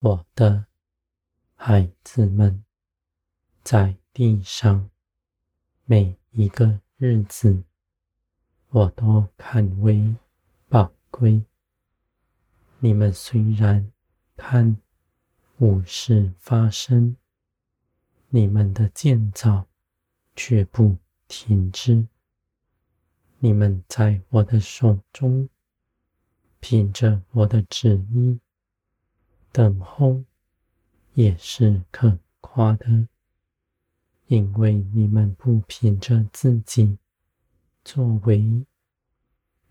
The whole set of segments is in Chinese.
我的孩子们，在地上每一个日子，我都看为宝贵。你们虽然看无事发生，你们的建造却不停止。你们在我的手中，凭着我的旨意等候，也是可夸的，因为你们不凭着自己作为，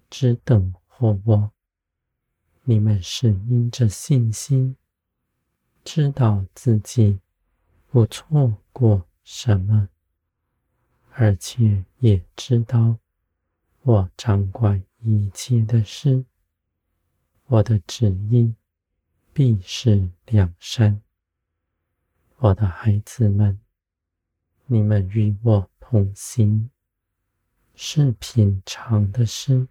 只等候我。你们是因着信心，知道自己不错过什么，而且也知道。我掌管一切的事，我的旨意必是两山。我的孩子们，你们与我同行是平常的事，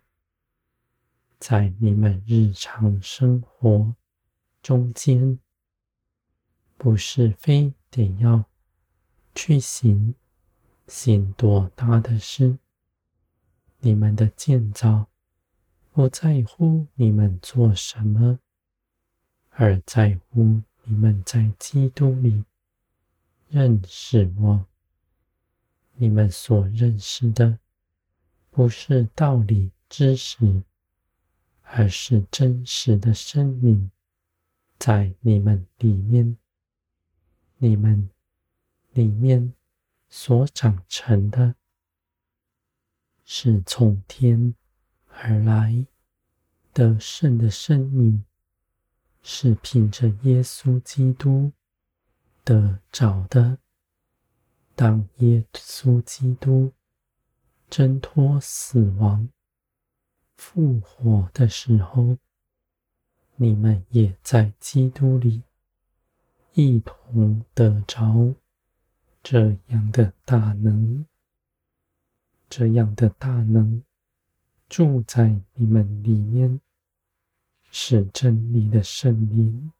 在你们日常生活中间，不是非得要去行行多大的事。你们的建造不在乎你们做什么，而在乎你们在基督里认识我。你们所认识的不是道理知识，而是真实的生命在你们里面。你们里面所长成的。是从天而来的得胜的生命，是凭着耶稣基督的着的。当耶稣基督挣脱死亡、复活的时候，你们也在基督里一同得着这样的大能。这样的大能住在你们里面，是真理的圣灵，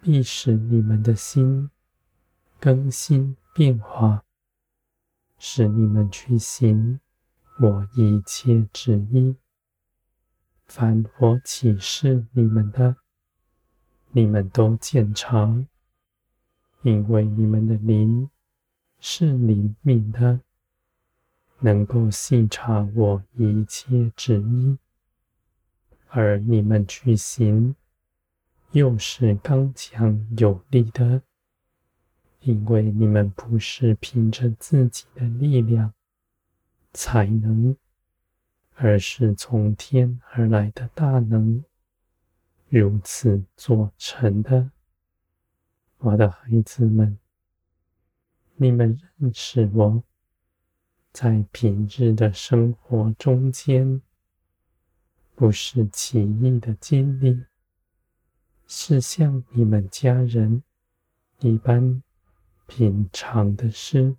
必使你们的心更新变化，使你们去行我一切旨意。凡我启示你们的，你们都鉴察，因为你们的灵是灵敏的。能够细察我一切旨意，而你们去行，又是刚强有力的，因为你们不是凭着自己的力量、才能，而是从天而来的大能，如此做成的。我的孩子们，你们认识我。在平日的生活中间，不是奇异的经历，是像你们家人一般平常的事。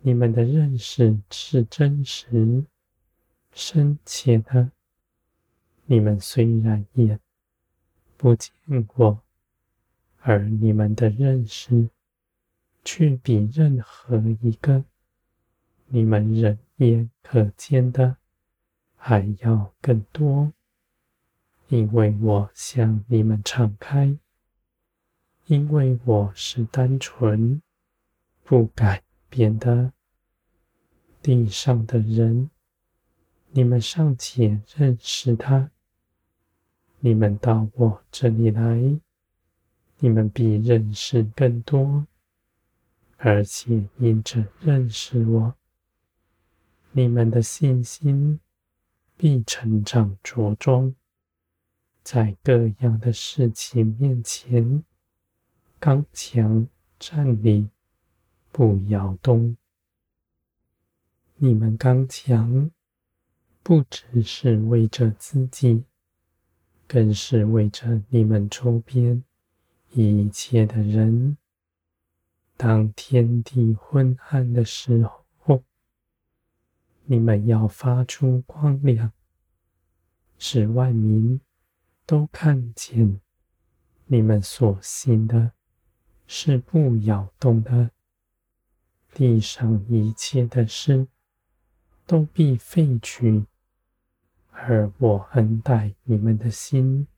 你们的认识是真实、深切的。你们虽然也不见过，而你们的认识却比任何一个。你们人眼可见的还要更多，因为我向你们敞开，因为我是单纯不改变的。地上的人，你们尚且认识他，你们到我这里来，你们必认识更多，而且因着认识我。你们的信心必成长茁壮，在各样的事情面前刚强站立，不摇动。你们刚强，不只是为着自己，更是为着你们周边一切的人。当天地昏暗的时候，你们要发出光亮，使万民都看见你们所行的是不摇动的，地上一切的事都必废去，而我恩待你们的心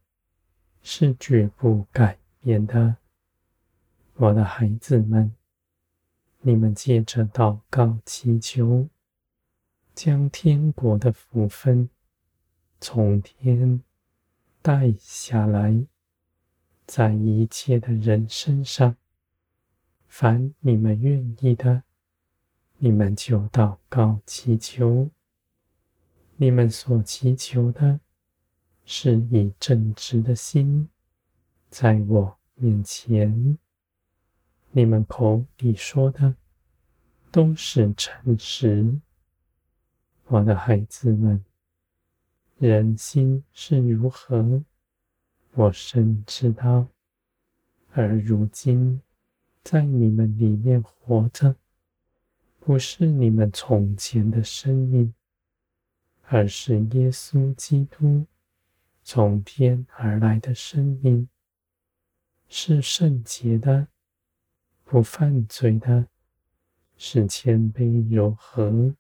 是绝不改变的。我的孩子们，你们借着祷告祈求，将天国的福分从天带下来，在一切的人身上。凡你们愿意的，你们就祷告祈求。你们所祈求的，是以正直的心，在我面前。你们口里说的都是诚实，我的孩子们，人心是如何，我深知道。而如今在你们里面活着，不是你们从前的生命，而是耶稣基督从天而来的生命，是圣洁的。不犯罪的，是谦卑柔和、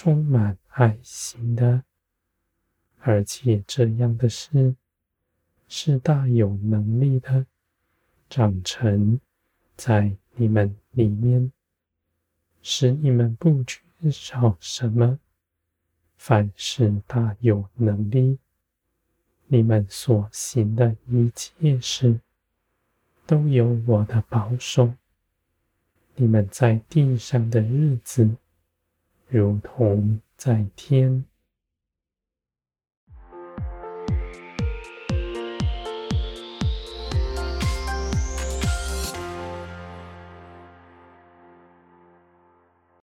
充满爱心的，而且这样的事是大有能力的，长成在你们里面，使你们不缺少什么，凡事大有能力。你们所行的一切事，都有我的保守。你们在地上的日子，如同在天。